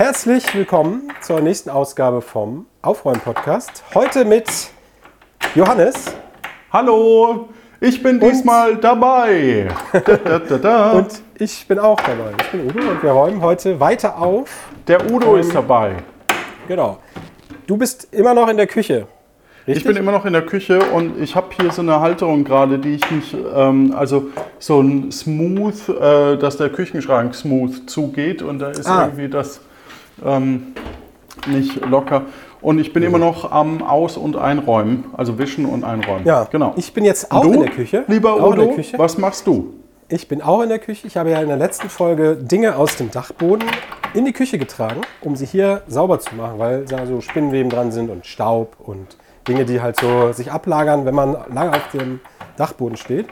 Herzlich willkommen zur nächsten Ausgabe vom Aufräumen-Podcast. Heute mit Johannes. Hallo, ich bin diesmal dabei. Da, da, da. Und ich bin auch dabei. Ich bin Udo und wir räumen heute weiter auf. der Udo ist dabei. Genau. Du bist immer noch in der Küche. Richtig? Ich bin immer noch in der Küche und ich habe hier so eine Halterung gerade, die ich nicht, ähm, also so ein Smooth, äh, dass der Küchenschrank smooth zugeht und da ist Ah. irgendwie das ähm, nicht locker. Und ich bin immer noch am Aus- und Einräumen, also wischen und einräumen. ja, genau. Ich bin jetzt auch du, in der Küche. Lieber auch in Udo, der Küche. was machst du? Ich bin auch in der Küche. Ich habe ja in der letzten Folge Dinge aus dem Dachboden in die Küche getragen, um sie hier sauber zu machen, weil da so Spinnenweben dran sind und Staub und Dinge, die halt so sich ablagern, wenn man lange auf dem Dachboden steht.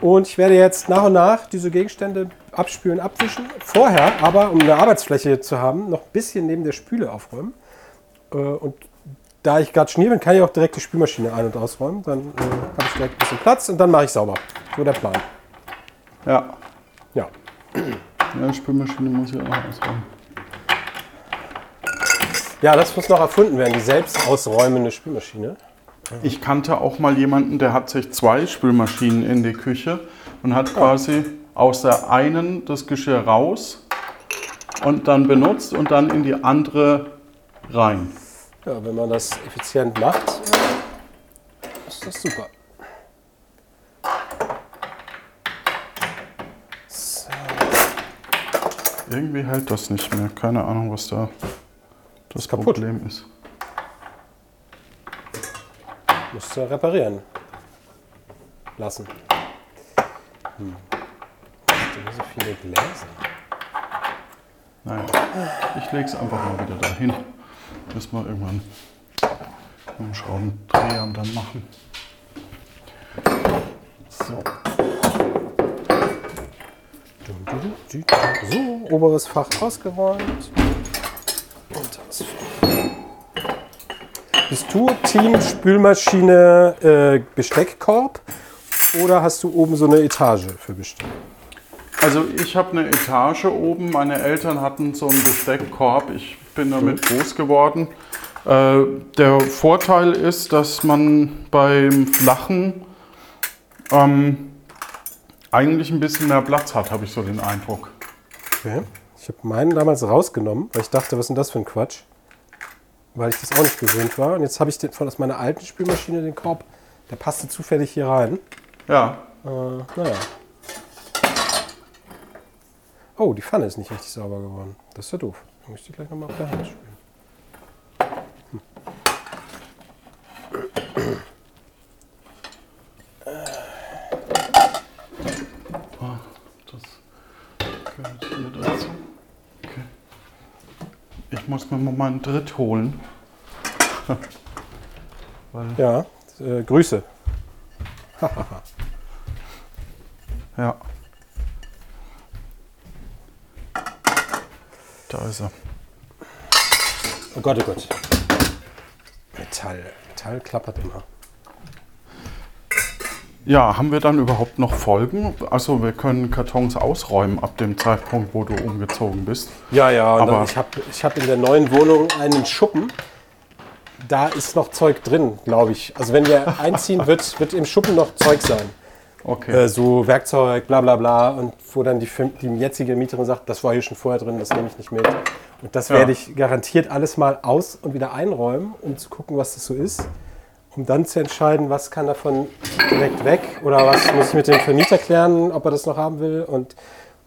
Und ich werde jetzt nach und nach diese Gegenstände abspülen, abwischen. Vorher aber, um eine Arbeitsfläche zu haben, noch ein bisschen neben der Spüle aufräumen. Äh, Und da ich gerade schnier bin, kann ich auch direkt die Spülmaschine ein- und ausräumen. Dann äh, habe ich direkt ein bisschen Platz und dann mache ich sauber. So der Plan. Ja, Ja. ja die Spülmaschine muss ich auch ausräumen. Ja, das muss noch erfunden werden, die selbst ausräumende Spülmaschine. Ich kannte auch mal jemanden, der hat sich zwei Spülmaschinen in die Küche und hat quasi aus der einen das Geschirr raus und dann benutzt und dann in die andere rein. Ja, wenn man das effizient macht, ist das super. Irgendwie hält das nicht mehr. Keine Ahnung, was da das kaputt. Problem ist. Musst du reparieren lassen. Hm. Hier so viele Gläser? Naja, ich lege es einfach mal wieder dahin. Müssen wir irgendwann mit dem Schraubendreher dann machen. So. So, oberes Fach ausgeräumt. Unteres Fach. Bist du Team Spülmaschine äh, Besteckkorb oder hast du oben so eine Etage für Besteck? Also ich habe eine Etage oben. Meine Eltern hatten so einen Besteckkorb. Ich bin damit groß geworden. Äh, der Vorteil ist, dass man beim Flachen ähm, eigentlich ein bisschen mehr Platz hat, habe ich so den Eindruck. Okay. Ich habe meinen damals rausgenommen, weil ich dachte, was ist denn das für ein Quatsch? Weil ich das auch nicht gewöhnt war. Und jetzt habe ich den, von aus meiner alten Spülmaschine den Korb, der passte zufällig hier rein. Ja, Äh, naja. Oh, die Pfanne ist nicht richtig sauber geworden. Das ist ja doof. Dann muss ich die gleich nochmal auf der Hand spülen. das gehört hier dazu. Okay. Ich muss mir mal meinen Dritt holen. Ja, äh, Grüße. ja. Da ist er. Oh Gott, oh Gott. Metall. Metall klappert immer. Ja, haben wir dann überhaupt noch Folgen? Also wir können Kartons ausräumen ab dem Zeitpunkt, wo du umgezogen bist. Ja, ja, Aber- ich habe ich hab in der neuen Wohnung einen Schuppen. Da ist noch Zeug drin, glaube ich. Also wenn wir einziehen, wird, wird im Schuppen noch Zeug sein. Okay. Äh, so Werkzeug, bla bla bla. Und wo dann die, die jetzige Mieterin sagt, das war hier schon vorher drin, das nehme ich nicht mit. Und das Ja. werde ich garantiert alles mal aus und wieder einräumen, um zu gucken, was das so ist. Um dann zu entscheiden, was kann davon direkt weg oder was muss ich mit dem Vermieter klären, ob er das noch haben will. Und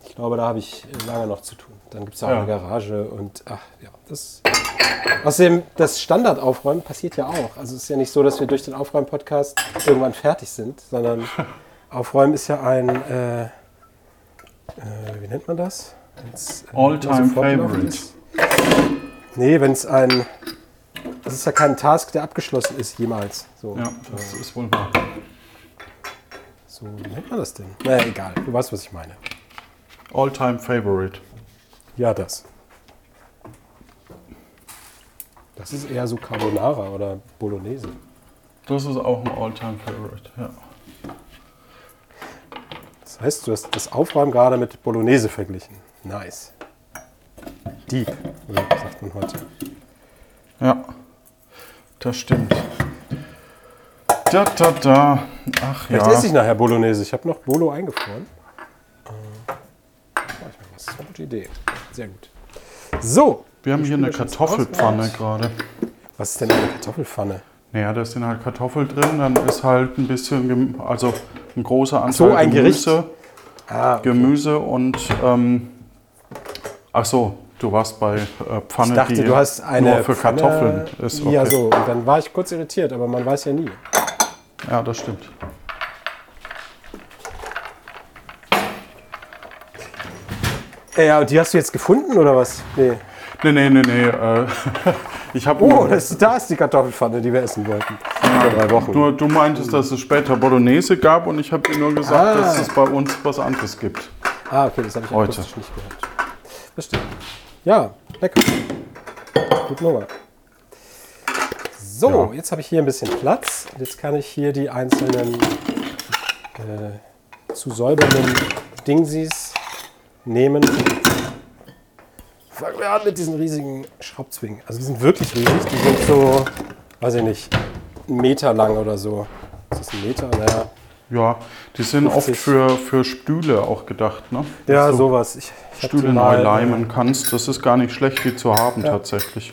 ich glaube, da habe ich lange noch zu tun. Dann gibt es auch Ja. eine Garage und ach ja, das. Außerdem, das Standardaufräumen passiert ja auch. Also es ist ja nicht so, dass wir durch den Aufräumen-Podcast irgendwann fertig sind, sondern Aufräumen ist ja ein, äh, äh, wie nennt man das? Äh, All-time favorite. ist. Nee, wenn es ein, das ist ja kein Task, der abgeschlossen ist jemals. So, ja, das ist wohl wahr. so wie nennt man das denn? Naja, egal, du weißt, was ich meine. All-time favorite. Ja, das. Das ist eher so Carbonara oder Bolognese. Das ist auch ein All-time favorite. Ja. Das heißt, du hast das Aufräumen gerade mit Bolognese verglichen. Nice. Oder sagt man heute. Ja, das stimmt. Da, da, da. Ach Vielleicht ja. esse ich nachher Bolognese. Ich habe noch Bolo eingefroren. Äh. Das ist eine gute Idee. Sehr gut. So, Wir haben hier eine Kartoffelpfanne gerade. was ist denn eine Kartoffelpfanne? Naja, da sind halt Kartoffeln drin, dann ist halt ein bisschen, also ein großer Anteil so, ein. Gemüse, Ah, Gemüse und, ähm, ach so, du warst bei äh, Pfanne, ich dachte, die du hast eine nur für Pfanne- Kartoffeln ist. Okay. Ja, so. Und dann war ich kurz irritiert, aber man weiß ja nie. Ja, das stimmt. Äh, Ja, und die hast du jetzt gefunden oder was? Nee. Nee, nee, nee, nee. Äh, ich habe Oh, das, da ist die Kartoffelpfanne, die wir essen wollten. Vor drei Wochen. nur, du meintest, dass es später Bolognese gab und ich habe dir nur gesagt, Ah. dass es bei uns was anderes gibt. Ah, okay, das habe ich Heute. nicht gehört. Verstehe. Ja, lecker. Guten Hunger. So, Ja. jetzt habe ich hier ein bisschen Platz. Jetzt kann ich hier die einzelnen äh, zu säubernden Dingsies nehmen. Fangen wir an mit diesen riesigen Schraubzwingen. Also die sind wirklich riesig. Die sind so, weiß ich nicht, einen Meter lang oder so. Ist das ein Meter? Naja. Ja, die sind 50. oft für, für Stühle auch gedacht, ne? Ja, Dass du sowas. Ich, ich Stühle neu äh, leimen kannst. Das ist gar nicht schlecht, die zu haben tatsächlich.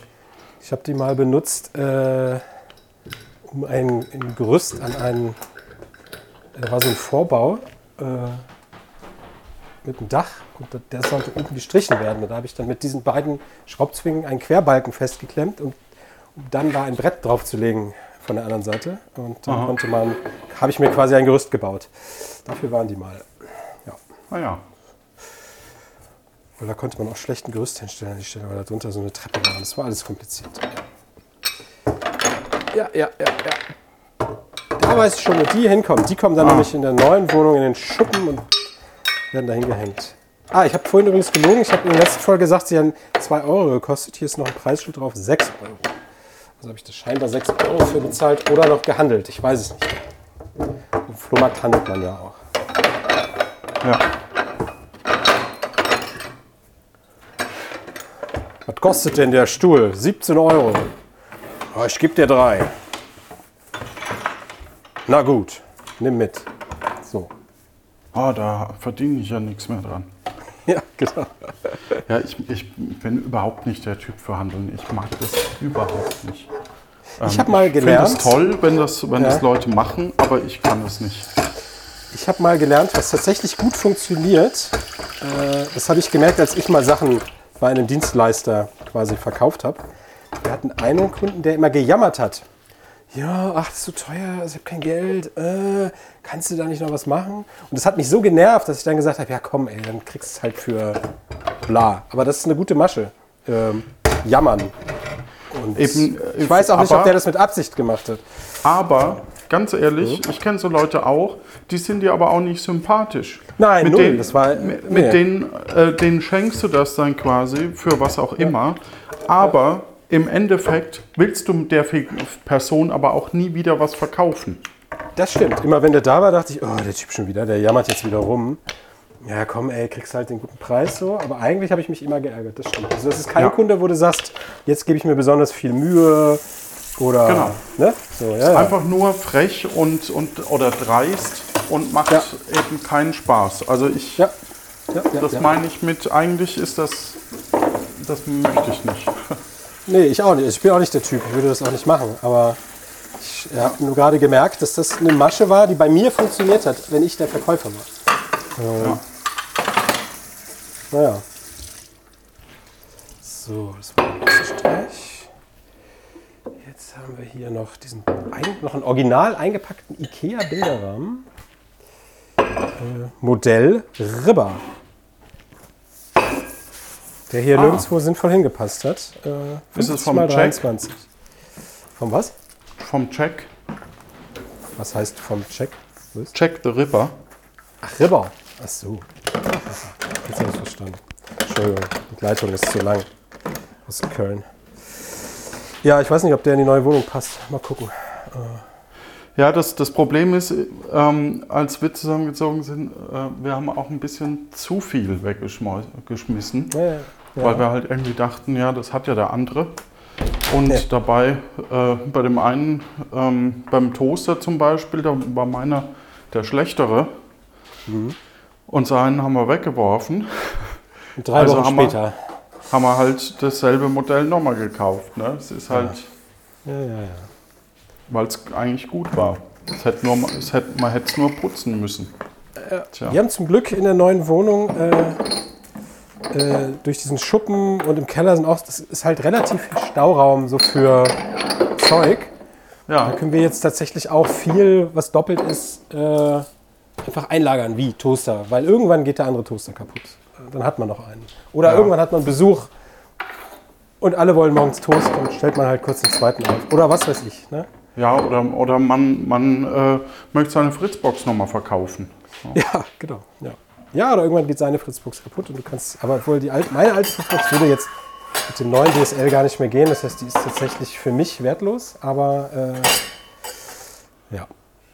Ich habe die mal benutzt, äh, um ein, ein Gerüst an einen, da war so ein Vorbau äh, mit einem Dach und der sollte unten gestrichen werden. Und da habe ich dann mit diesen beiden Schraubzwingen einen Querbalken festgeklemmt und um dann da ein Brett draufzulegen von der anderen Seite. Und dann Aha. konnte man, habe ich mir quasi ein Gerüst gebaut. Dafür waren die mal. Naja, Weil da konnte man auch schlecht ein Gerüst hinstellen an die Stelle, weil da drunter so eine Treppe war. Das war alles kompliziert. Ja, ja, ja, ja. Da weiß ich schon, wo die hinkommen. Die kommen dann Ah. nämlich in der neuen Wohnung in den Schuppen und werden da hingehängt. Ah, ich habe vorhin übrigens gelogen. Ich habe in der letzten Folge gesagt, sie haben 2 Euro gekostet. Hier ist noch ein Preisschild drauf, 6 Euro. Also habe ich das scheinbar 6 Euro für bezahlt oder noch gehandelt. Ich weiß es nicht. Im Flohmarkt handelt man ja auch. ja. Was kostet denn der Stuhl? 17 Euro. Oh, ich gebe dir drei. Na gut, nimm mit. So. Ah, da verdiene ich ja nichts mehr dran. Ja, genau. Ja, ich, ich bin überhaupt nicht der Typ für Handeln. Ich mag das überhaupt nicht. Ich habe mal Ich finde gelernt, es toll, wenn das, wenn Ja. das Leute machen, aber ich kann es nicht. ich habe mal gelernt, was tatsächlich gut funktioniert. Äh, das habe ich gemerkt, als ich mal Sachen bei einem Dienstleister quasi verkauft habe. Wir hatten einen Kunden, der immer gejammert hat. Ja, ach, das ist so teuer, ich habe kein Geld. Äh, kannst du da nicht noch was machen? Und das hat mich so genervt, dass ich dann gesagt habe, ja komm, ey, dann kriegst du es halt für bla. Aber das ist eine gute Masche. Ähm, jammern. Und Eben, äh, ich weiß auch nicht, aber- ob der das mit Absicht gemacht hat. Aber ganz ehrlich, Mhm. ich kenne so Leute auch, die sind dir aber auch nicht sympathisch. Nein, mit null, denen, das war- mit, nee. denen, äh, denen schenkst du das dann quasi für was auch immer. Aber im Endeffekt willst du der Person aber auch nie wieder was verkaufen. Das stimmt. Immer wenn der da war, dachte ich, oh, der Typ schon wieder, der jammert jetzt wieder rum. Ja, komm, ey, kriegst halt den guten Preis so. Aber eigentlich habe ich mich immer geärgert, das stimmt. Also das ist kein Ja. Kunde, wo du sagst, jetzt gebe ich mir besonders viel Mühe oder. Genau. Ne? So, ja, ja. Einfach nur frech und, und oder dreist und macht Ja. eben keinen Spaß. Also ich, ja. Ja, ja, das ja. meine ich mit, eigentlich ist das, das möchte ich nicht. Nee, ich auch nicht. Ich bin auch nicht der Typ. Ich würde das auch nicht machen. Aber ich habe nur gerade gemerkt, dass das eine Masche war, die bei mir funktioniert hat, wenn ich der Verkäufer war. Ähm, Ja. Naja. So, das war der nächste Streich. Jetzt haben wir hier noch diesen noch einen original eingepackten IKEA-Bilderrahmen. Äh, Modell Ribber. Der hier Ah. nirgendwo sinnvoll hingepasst hat. Äh, Ist es 50 vom mal Jack? 23. Vom was? Vom Check, Was heißt vom Check? Check the Ripper. Ach, Ribber. Ach so. Jetzt habe ich verstanden. Entschuldigung, die Leitung ist zu lang. Aus Köln. Ja, ich weiß nicht, ob der in die neue Wohnung passt. Mal gucken. Ja, das, das Problem ist, ähm, als wir zusammengezogen sind, äh, wir haben auch ein bisschen zu viel weggeschmissen. Ja, ja. Weil wir halt irgendwie dachten, ja, das hat ja der andere. Und Ja. dabei, äh, bei dem einen, ähm, beim Toaster zum Beispiel, da war meiner der schlechtere. Mhm. Und seinen haben wir weggeworfen. Und drei Also Wochen haben wir- später. Haben wir halt dasselbe Modell nochmal gekauft. Ne? Es ist halt, Ja, ja, ja. weil es eigentlich gut war. Es hätte nur, es hätte, man hätte es nur putzen müssen. Tja. Wir haben zum Glück in der neuen Wohnung äh, äh, durch diesen Schuppen und im Keller sind auch, das ist halt relativ viel Stauraum so für Zeug. Da Ja, können wir jetzt tatsächlich auch viel, was doppelt ist, äh, einfach einlagern, wie Toaster. Weil irgendwann geht der andere Toaster kaputt. Dann hat man noch einen. Oder Ja. irgendwann hat man Besuch und alle wollen morgens Toast, dann stellt man halt kurz den zweiten auf. Oder was weiß ich. Ne? ja oder, oder man, man äh, möchte seine Fritzbox nochmal verkaufen. Ja, genau. Ja. Ja, oder irgendwann geht seine Fritzbox kaputt und du kannst, aber obwohl die alte, meine alte Fritzbox würde jetzt mit dem neuen DSL gar nicht mehr gehen. Das heißt, die ist tatsächlich für mich wertlos, aber äh, ja.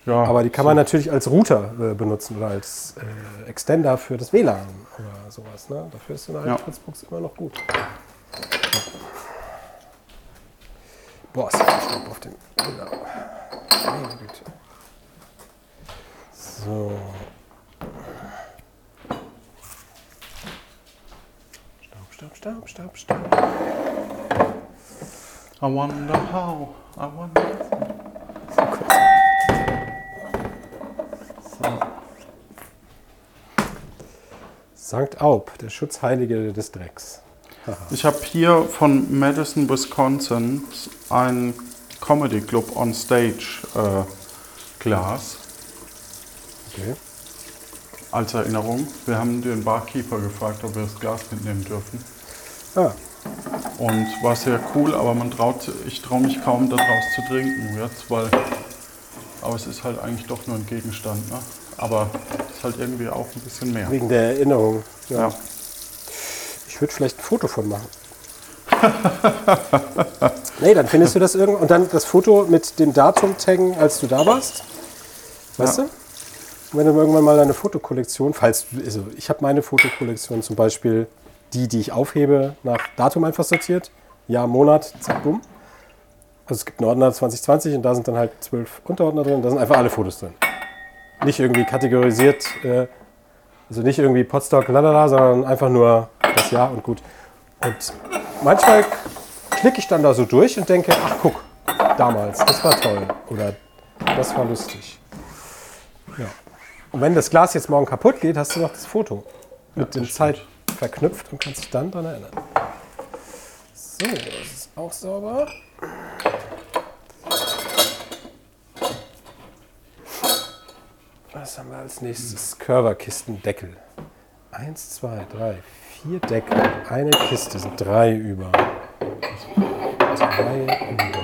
Ja, Aber die kann man natürlich als Router äh, benutzen oder als äh, Extender für das WLAN oder sowas. Ne? Dafür ist so eine alte Ja. Fritzbox immer noch gut. Boah, ist Staub auf dem. Genau. So. Staub, Staub, Staub, Staub. I wonder how. I wonder. Sankt Aub, der Schutzheilige des Drecks. Ich habe hier von Madison, Wisconsin ein Comedy Club on Stage äh, Glas Okay. Als Erinnerung. Wir haben den Barkeeper gefragt, ob wir das Glas mitnehmen dürfen. Ah, Und war sehr cool, aber man traut, ich traue mich kaum daraus zu trinken jetzt, weil, aber es ist halt eigentlich doch nur ein Gegenstand. Ne? Aber es ist halt irgendwie auch ein bisschen mehr. wegen der Erinnerung. Ja. Ja. Ich würde vielleicht ein Foto von machen. nee, dann findest du das irgendwo. Und dann das Foto mit dem Datum taggen, als du da warst. Weißt Ja. du? Wenn du irgendwann mal deine Fotokollektion, falls also ich habe meine Fotokollektion zum Beispiel, die, die ich aufhebe, nach Datum einfach sortiert. Jahr, Monat, zack, bumm. Also es gibt einen Ordner 2020 und da sind dann halt zwölf Unterordner drin. Da sind einfach alle Fotos drin. Nicht irgendwie kategorisiert, äh, also nicht irgendwie Podstock, lalala, sondern einfach nur das Jahr und gut. Und manchmal klicke ich dann da so durch und denke, ach guck, damals, das war toll. Oder das war lustig. Ja. Und wenn das Glas jetzt morgen kaputt geht, hast du noch das Foto mit Ja, dem das Zeit verknüpft und kannst dich dann daran erinnern. So, das ist auch sauber. Was haben wir als nächstes? Curverkistendeckel. Eins, zwei, drei, vier Deckel. Eine Kiste sind drei über. Drei über.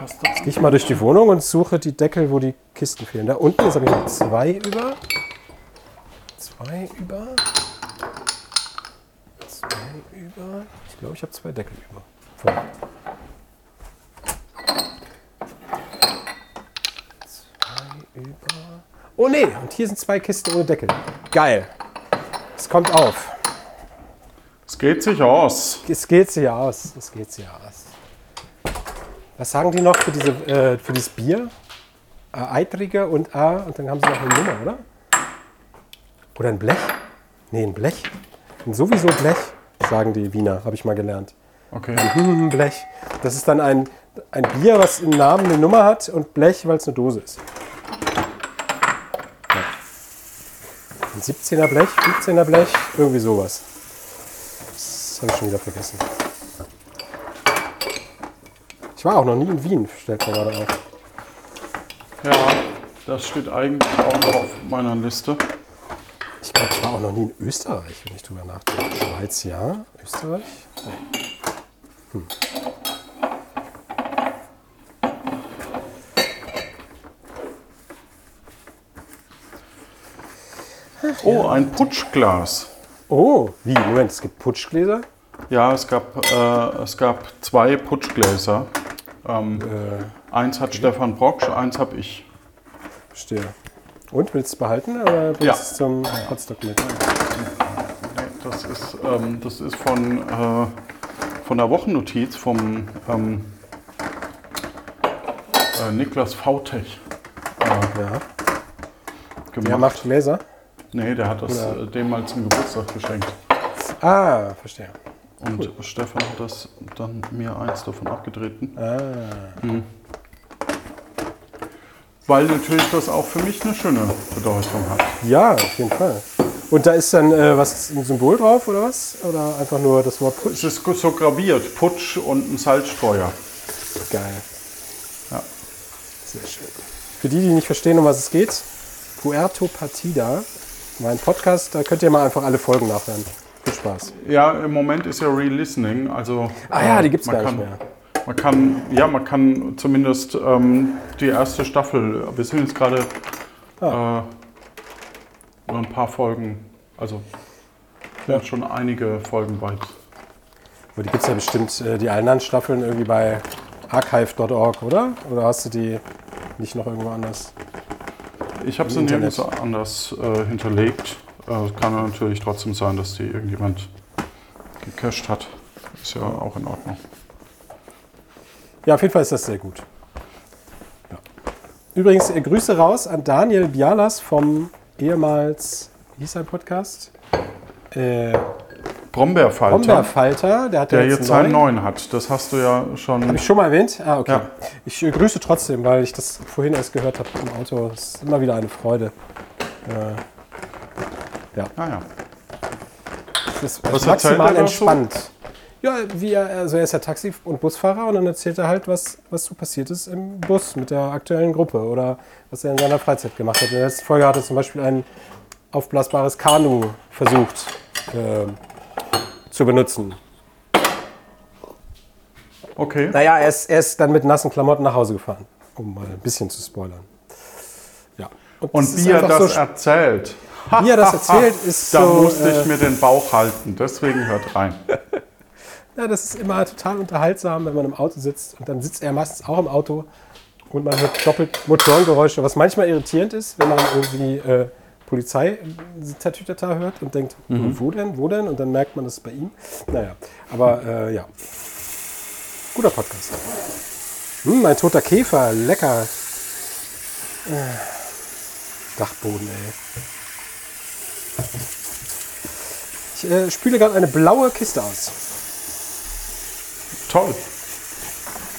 Passt das? Gehe ich mal durch die Wohnung und suche die Deckel, wo die Kisten fehlen. Da unten ist habe ich noch zwei über. Zwei über. Zwei über. Ich glaube, ich habe zwei Deckel über. Voll. Zwei über. Oh nee, und hier sind zwei Kisten ohne Deckel. Geil. Es kommt auf. Es geht sich aus. Es geht sich aus. Es geht sich aus. Was sagen die noch für, diese, äh, für dieses Bier? Äh, Eitriger und A und dann haben sie noch eine Nummer, oder? Oder ein Blech? Nee, ein Blech. Und sowieso Blech, sagen die Wiener, habe ich mal gelernt. Okay. Hm, Blech. Das ist dann ein, ein Bier, was im Namen eine Nummer hat und Blech, weil es eine Dose ist. Ein 17er Blech, 15er Blech, irgendwie sowas. Das habe ich schon wieder vergessen. Ich war auch noch nie in Wien, stellt mir gerade auf. Ja, das steht eigentlich auch noch auf meiner Liste. Ich glaube, ich war auch noch nie in Österreich, wenn ich drüber nachdenke. Schweiz ja, Österreich? Nee. Oh, ein Putschglas. Oh, wie? Moment, es gibt Putschgläser? Ja, es gab, äh, es gab zwei Putschgläser. Ähm, eins hat Stefan Brocksch, eins habe ich. Verstehe. Und willst du es behalten oder bringst Ja. du es zum Hotstock mit? Das ist, ähm, das ist von, äh, von der Wochennotiz vom ähm, äh, Niklas Vautech Ja. gemacht. Der macht Laser. nee, der hat das Oder- äh, dem mal zum Geburtstag geschenkt. Ah, verstehe. Und Stefan hat das dann mir eins davon abgetreten. Ah. Weil natürlich das auch für mich eine schöne Bedeutung hat. Ja, auf jeden Fall. Und da ist dann äh, was, ein Symbol drauf oder was? Oder einfach nur das Wort Putsch? Es ist so graviert, Putsch und ein Salzstreuer. Geil. Ja. Sehr schön. Für die, die nicht verstehen, um was es geht, Puerto Partida, mein Podcast, da könnt ihr mal einfach alle Folgen nachhören. Viel Spaß. Ja, im Moment ist ja Re-Listening, also... Ah ja, äh, die gibt's man gar nicht kann- mehr. Man kann, ja, man kann zumindest ähm, die erste Staffel, wir sind jetzt gerade Ah. äh, nur ein paar Folgen, also sind schon einige Folgen weit. Aber die gibt es ja bestimmt, äh, die anderen Staffeln irgendwie bei archive.org, oder? Oder hast du die nicht noch irgendwo anders? Ich habe sie nirgends anders äh, hinterlegt. Äh, Es kann natürlich trotzdem sein, dass die irgendjemand gecached hat. Ist ja auch in Ordnung. Ja, auf jeden Fall ist das sehr gut. Ja. Übrigens, äh, Grüße raus an Daniel Bialas vom ehemals, wie hieß sein Podcast? Äh, Brombeerfalter, Brombeerfalter, der hat der jetzt jetzt einen neuen hat. Das hast du ja schon. Habe ich schon mal erwähnt? Ah, okay. Ja. Ich äh, grüße trotzdem, weil ich das vorhin erst gehört habe im Auto. Das ist immer wieder eine Freude. Äh, Ah, ja. das ist Was maximal da so? entspannt. Ja, wie er, also er ist ja Taxi- und Busfahrer und dann erzählt er halt, was, was so passiert ist im Bus mit der aktuellen Gruppe oder was er in seiner Freizeit gemacht hat. In der letzten Folge hat er zum Beispiel ein aufblasbares Kanu versucht ähm, zu benutzen. Okay. Naja, er ist, er ist dann mit nassen Klamotten nach Hause gefahren, um mal ein bisschen zu spoilern. Ja. Und ist wie er das so, erzählt. Wie er das erzählt, ist Da so. musste äh, ich mir den Bauch halten. Deswegen hört rein. Ja, das ist immer total unterhaltsam, wenn man im Auto sitzt. Und dann sitzt er meistens auch im Auto und man hört doppelt Motorengeräusche, was manchmal irritierend ist, wenn man irgendwie äh, Polizei-Tatütata hört und denkt, wo denn, wo denn? Und dann merkt man, das bei ihm. Naja, aber äh, ja. Guter Podcast. Hm, ein toter Käfer, lecker. Äh, Dachboden, ey. Ich äh, spüle gerade eine blaue Kiste aus. Toll.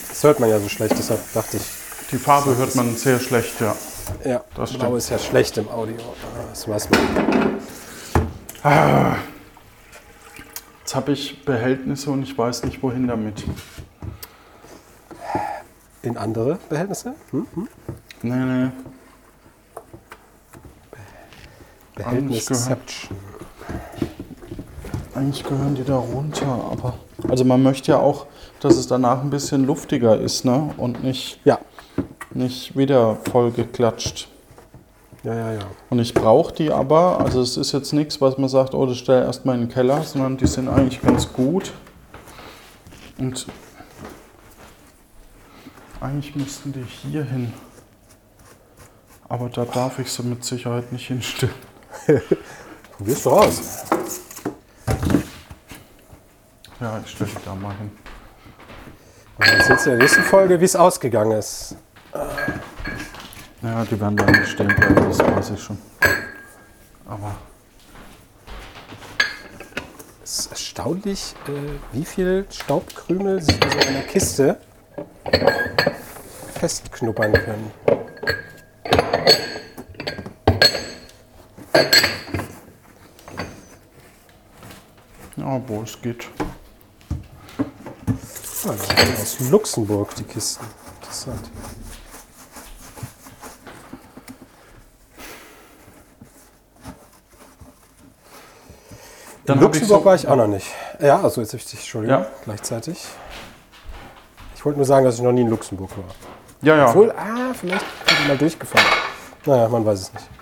Das hört man ja so schlecht, deshalb dachte ich, Die Farbe hört man sehr schlecht, ja. ja, Das blau stimmt. ist ja schlecht im Audio. Das weiß man. Jetzt habe ich Behältnisse und ich weiß nicht, wohin damit. In andere Behältnisse? Hm? Nee, nee. Behältnisception. Eigentlich gehören die da runter, aber. Also man möchte ja auch, dass es danach ein bisschen luftiger ist, ne? Und nicht, Ja. nicht wieder voll geklatscht. Ja, ja, ja. Und ich brauche die aber, also es ist jetzt nichts, was man sagt, oh, das stell erstmal in den Keller, sondern die sind eigentlich ganz gut. Und eigentlich müssten die hier hin. Aber da darf ich sie mit Sicherheit nicht hinstellen. Probier's doch aus. Ja, ich stelle die da mal hin. Und dann du in der nächsten Folge, wie es ausgegangen ist. Ja, die werden da nicht stehen bleiben, das weiß ich schon. Aber Es ist erstaunlich, äh, wie viel Staubkrümel sich in so einer Kiste festknuppern können. Wo es geht. Ah, das sind aus Luxemburg, die Kisten. Interessant. Dann Luxemburg so- war ich auch noch nicht. Ja, also jetzt habe ich dich, Entschuldigung, Ja. gleichzeitig. Ich wollte nur sagen, dass ich noch nie in Luxemburg war. Ja, ja. Obwohl, ah, vielleicht bin ich mal durchgefahren. Naja, man weiß es nicht.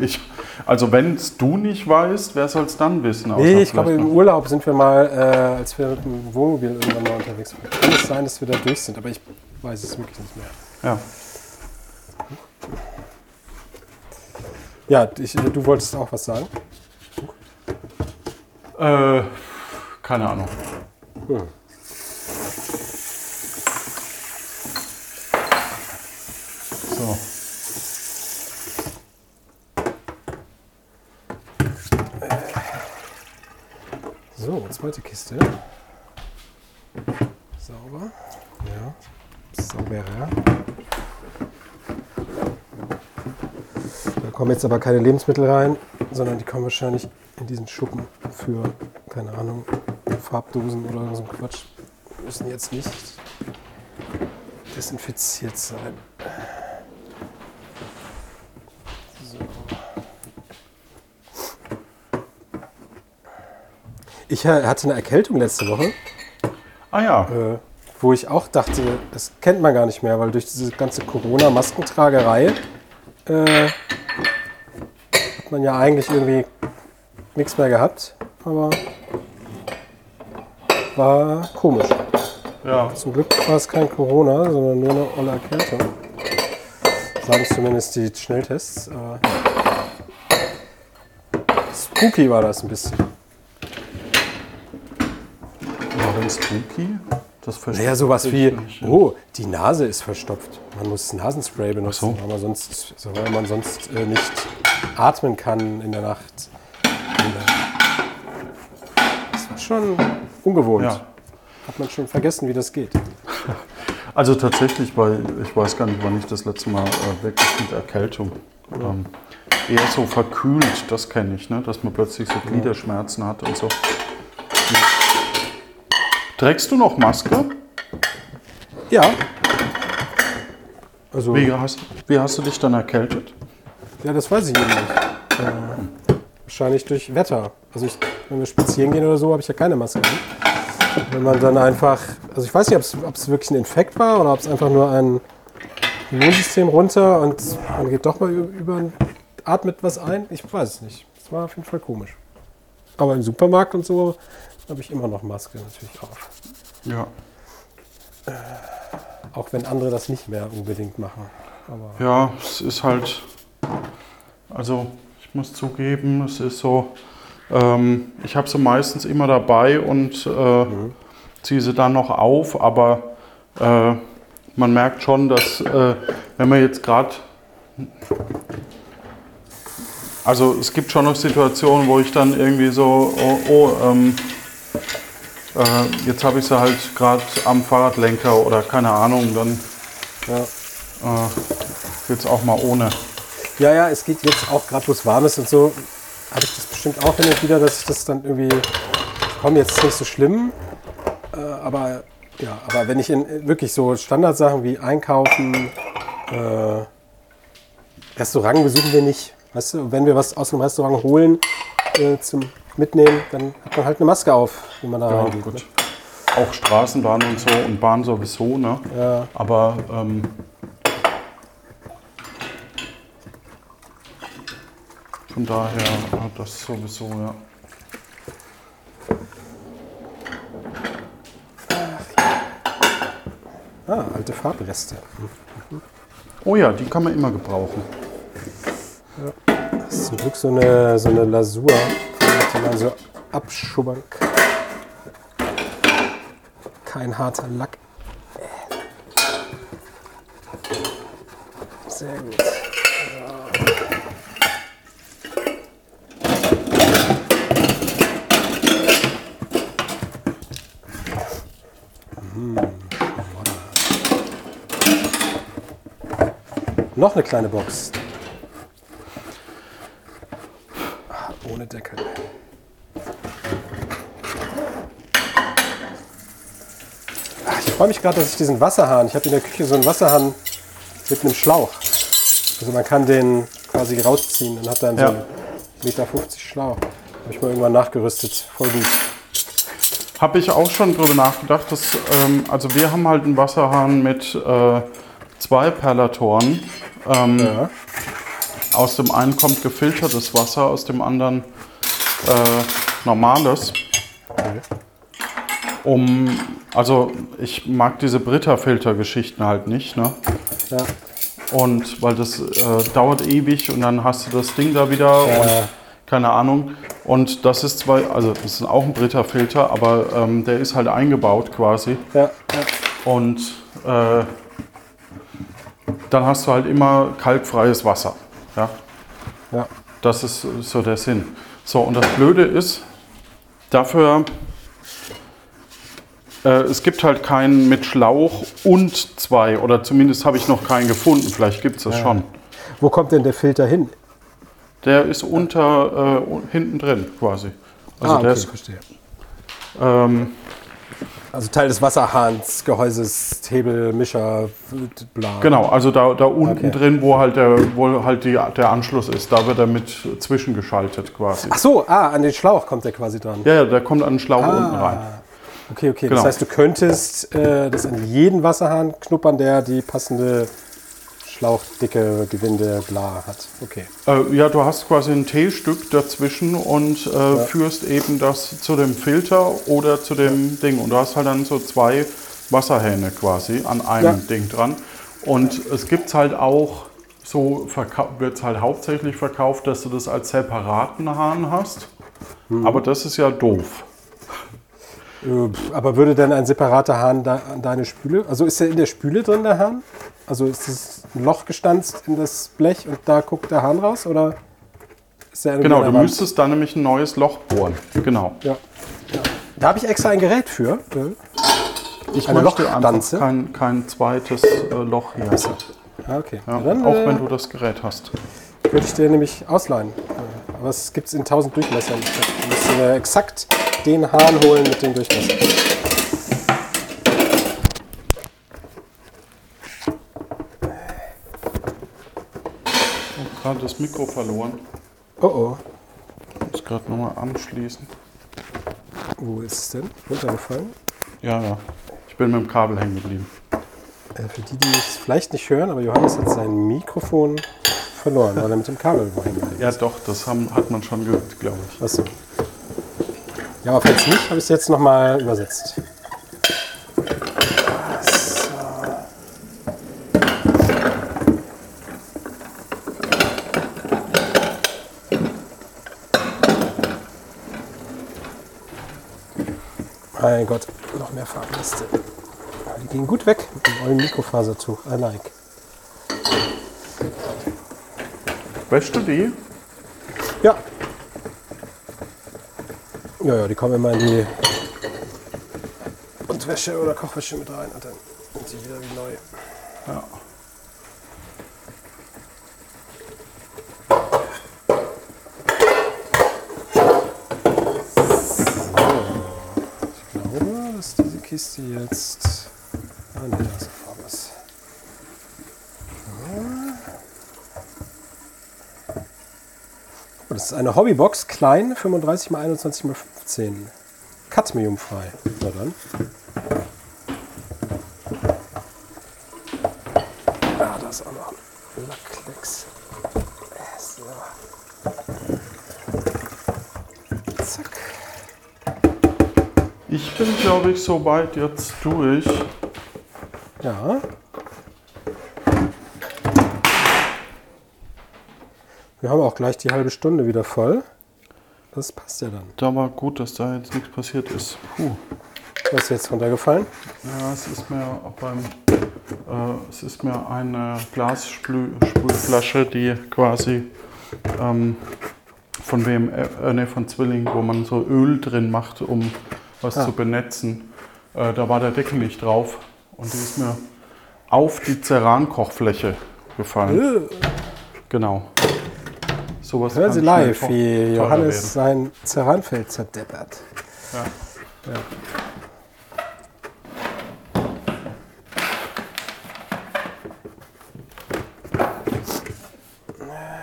Ich, also wenn es du nicht weißt, wer soll es dann wissen? Nee, ich glaube, im noch- Urlaub sind wir mal, äh, als wir mit dem Wohnmobil irgendwann mal unterwegs waren. Kann es sein, dass wir da durch sind, aber ich weiß es wirklich nicht mehr. Ja. Ja, ich, du wolltest auch was sagen? Äh, keine Ahnung. Hm. So. So, zweite Kiste. Sauber. Ja. Sauberer. Da kommen jetzt aber keine Lebensmittel rein, sondern die kommen wahrscheinlich in diesen Schuppen für, keine Ahnung, Farbdosen oder so ein Quatsch. Müssen jetzt nicht desinfiziert sein. Ich hatte eine Erkältung letzte Woche, Ah ja. äh, wo ich auch dachte, das kennt man gar nicht mehr, weil durch diese ganze Corona-Maskentragerei äh, hat man ja eigentlich irgendwie nichts mehr gehabt. Aber war komisch. Ja. Zum Glück war es kein Corona, sondern nur eine olle Erkältung. Sagen zumindest die Schnelltests. Spooky war das ein bisschen. Warum spooky? Das verstehe Naja, sowas wie, nicht. oh, die Nase ist verstopft. Man muss Nasenspray benutzen, so. weil, man sonst, so, weil man sonst äh, nicht atmen kann in der Nacht. Das war schon ungewohnt. Ja. Hat man schon vergessen, wie das geht. Also tatsächlich, weil ich weiß gar nicht, wann ich das letzte Mal äh, wirklich mit Erkältung. Ähm, eher so verkühlt, das kenne ich, ne? dass man plötzlich so Gliederschmerzen hat und so. Trägst du noch Maske? Ja. Also, Wie hast, wie hast du dich dann erkältet? ja, das weiß ich eben nicht. Äh, wahrscheinlich durch Wetter. Also, ich, wenn wir spazieren gehen oder so, habe ich ja keine Maske. Wenn man dann einfach, also ich weiß nicht, ob es wirklich ein Infekt war oder ob es einfach nur ein Immunsystem runter und man geht doch mal über atmet was ein. Ich weiß es nicht. Es war auf jeden Fall komisch. Aber im Supermarkt und so habe ich immer noch Maske natürlich auf. Ja. Auch wenn andere das nicht mehr unbedingt machen. Aber Ja, es ist halt, also ich muss zugeben, es ist so, ähm, ich habe sie meistens immer dabei und äh, ziehe sie dann noch auf, aber äh, man merkt schon, dass äh, wenn man jetzt gerade, also es gibt schon noch Situationen, wo ich dann irgendwie so, oh, oh ähm, äh, jetzt habe ich sie halt gerade am Fahrradlenker oder keine Ahnung, dann ja. äh, jetzt auch mal ohne. Ja, ja, es geht jetzt auch gerade, wo es warm ist und so, habe ich das bestimmt auch hin und wieder, dass ich das dann irgendwie, komm, jetzt ist nicht so schlimm, äh, aber ja, aber wenn ich in äh, wirklich so Standardsachen wie Einkaufen, äh, Restaurant besuchen wir nicht, weißt du, wenn wir was aus dem Restaurant holen äh, zum Mitnehmen, dann hat man halt eine Maske auf, wenn man da Ja, reingeht. gut. Ne? Auch Straßenbahn und so und Bahn sowieso, ne? Ja. Aber ähm, von daher äh, das sowieso, ja. Ah, alte Farbreste. Oh ja, die kann man immer gebrauchen. Das ist zum Glück so eine, so eine Lasur, die man so abschubbern. Kein harter Lack. Sehr gut. Hm, Noch eine kleine Box. Ohne Deckel. Ach, Ich freue mich gerade, dass ich diesen Wasserhahn, ich habe in der Küche so einen Wasserhahn mit einem Schlauch. Also man kann den quasi rausziehen und hat dann so Ja. einen Meter 50 Schlauch. Habe ich mal irgendwann nachgerüstet. Voll gut. Habe ich auch schon drüber nachgedacht, dass, ähm, also wir haben halt einen Wasserhahn mit äh, zwei Perlatoren. Ähm, Ja. Aus dem einen kommt gefiltertes Wasser, aus dem anderen äh, normales. Um, also ich mag diese Brita-Filter-Geschichten halt nicht, ne? Ja. Und weil das äh, dauert ewig und dann hast du das Ding da wieder Ja. und keine Ahnung. Und das ist zwar, also das ist auch ein Brita-Filter, aber ähm, der ist halt eingebaut quasi. Ja, ja. Und äh, dann hast du halt immer kalkfreies Wasser. Ja? ja. Das ist so der Sinn. So, und das Blöde ist, dafür, es gibt halt keinen mit Schlauch und zwei, oder zumindest habe ich noch keinen gefunden, vielleicht gibt es das schon. Wo kommt denn der Filter hin? Der ist unter, äh, hinten drin quasi. Also ah, der okay, ist, verstehe. ähm, Also Teil des Wasserhahns, Gehäuses, Hebel, Mischer, bla. genau, also da, da unten Okay. drin, wo halt, der, wo halt die, der Anschluss ist, da wird er mit zwischengeschaltet quasi. Ach so, ah, an den Schlauch kommt der quasi dran. Ja, ja, der kommt an den Schlauch unten rein. Okay, okay. Genau. Das heißt, du könntest äh, das an jeden Wasserhahn knuppern, der die passende Schlauchdicke, Gewinde, bla hat. Okay. Äh, ja, du hast quasi ein T-Stück dazwischen und äh, führst eben das zu dem Filter oder zu dem Ding. Und du hast halt dann so zwei Wasserhähne quasi an einem Ja. Ding dran. Und es gibt halt auch, so wird es halt hauptsächlich verkauft, dass du das als separaten Hahn hast. Aber das ist ja doof. Äh, Aber würde dann ein separater Hahn da, an deine Spüle? Also ist der in der Spüle drin, der Hahn? Also ist das ein Loch gestanzt in das Blech und da guckt der Hahn raus? Oder ist irgendwie Genau, du Wand? müsstest da nämlich ein neues Loch bohren. Genau. Ja. ja. Da habe ich extra ein Gerät für. äh, Ich Eine möchte einfach Lochstanze? kein, kein zweites äh, Loch hier. Ah, okay. Ja, dann auch äh, wenn du das Gerät hast. würde ich dir nämlich ausleihen. Äh, Aber es gibt es in 1000 Durchmessern. Du musst dir exakt den Hahn holen mit dem Durchmesser. Ich habe gerade das Mikro verloren. Oh oh. Ich muss gerade nochmal anschließen. Wo ist es denn? Runtergefallen? Ja, ja. Ich bin mit dem Kabel hängen geblieben. Äh, für die, die es vielleicht nicht hören, aber Johannes hat sein Mikrofon verloren, weil er mit dem Kabel wohin geblieben Ja, doch, das haben, hat man schon gehört, glaube ich. Achso. Ja, aber falls nicht, habe ich es jetzt nochmal übersetzt. Mein Gott, noch mehr Farbliste. Die gehen gut weg mit dem ollen Mikrofasertuch. I like. Wäschst du die? Ja. Ja, ja, die kommen immer in die Unterwäsche oder Kochwäsche mit rein und dann sind sie wieder wie neu. Ja. Ich glaube, dass diese Kiste jetzt. Ah, ne, da ist noch was. Das ist eine Hobbybox, klein, 35 x 21 x 15. Cadmiumfrei. Na dann. Ah, da ist auch noch ein Lackklecks. So. Zack. Ich bin, glaube ich, soweit jetzt durch. Ja. Wir haben auch gleich die halbe Stunde wieder voll. Das passt ja dann. Da war gut, dass da jetzt nichts passiert ist. Puh. Was ist jetzt runtergefallen? Ja, es ist mir beim, äh, es ist mir eine Glasspülflasche, die quasi ähm, von WM, äh, nee, von Zwilling, wo man so Öl drin macht, um was Ah. zu benetzen. Äh, da war der Deckel nicht drauf und die ist mir auf die Ceran-Kochfläche gefallen. Genau. Sowas Hören Sie live, wie werden. Johannes sein Ceranfeld zerdeppert. Ja.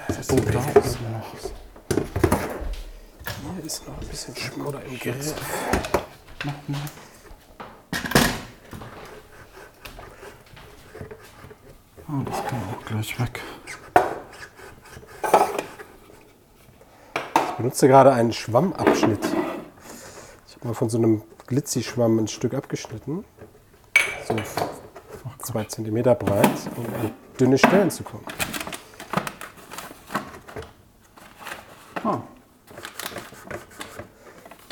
Das Oh, da ist er noch. Hier ist noch ein bisschen Schmodder im Griff. Oh, das kann auch gleich weg. Ich benutze gerade einen Schwammabschnitt. Ich habe mal von so einem Glitzi-Schwamm ein Stück abgeschnitten. So zwei Zentimeter breit, um an dünne Stellen zu kommen. Ah,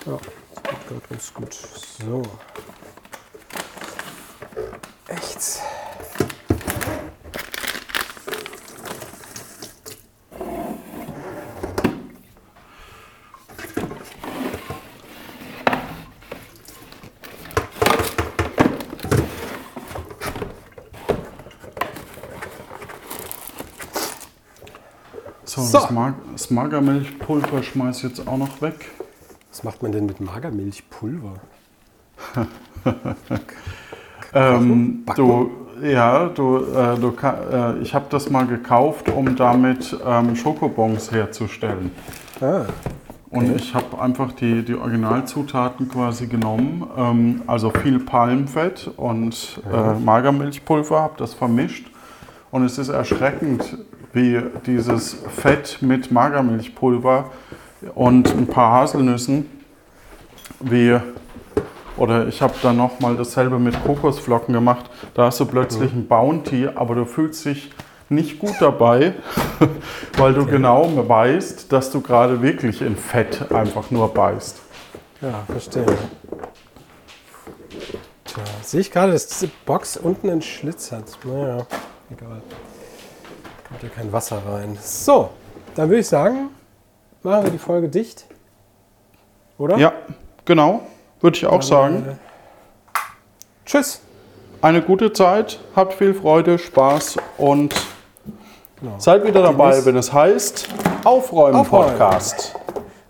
Ja, das geht ganz gut. So. Echt. So. Das, Mag das Magermilchpulver schmeiß ich jetzt auch noch weg. Was macht man denn mit Magermilchpulver? Ähm, du, ja, du, äh, du äh, ich habe das mal gekauft, um damit ähm, Schokobons herzustellen. Ah, Und ich habe einfach die, die Originalzutaten quasi genommen, ähm, also viel Palmfett und äh, Magermilchpulver, habe das vermischt. Und es ist erschreckend, wie dieses Fett mit Magermilchpulver und ein paar Haselnüssen, wie, oder ich habe dann nochmal dasselbe mit Kokosflocken gemacht, da hast du plötzlich ein Bounty, aber du fühlst dich nicht gut dabei, weil du genau weißt, dass du gerade wirklich in Fett einfach nur beißt. ja, verstehe. Tja, sehe ich gerade, dass diese Box unten einen Schlitz hat. Naja, egal. Kommt ja kein Wasser rein. So, dann würde ich sagen, machen wir die Folge dicht. Oder? Ja, genau, würde ich auch sagen. Äh, Tschüss. Eine gute Zeit, habt viel Freude, Spaß und Genau. seid wieder dabei, wenn es heißt Aufräumen, Aufräumen. Podcast.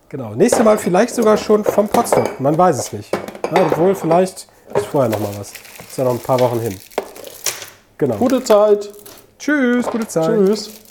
Genau. Nächstes Mal vielleicht sogar schon vom Potsdam. Man weiß es nicht. Ja, obwohl, vielleicht ist vorher noch mal was. Ist ja noch ein paar Wochen hin. Genau. Gute Zeit. Tschüss, gute Zeit. Tschüss.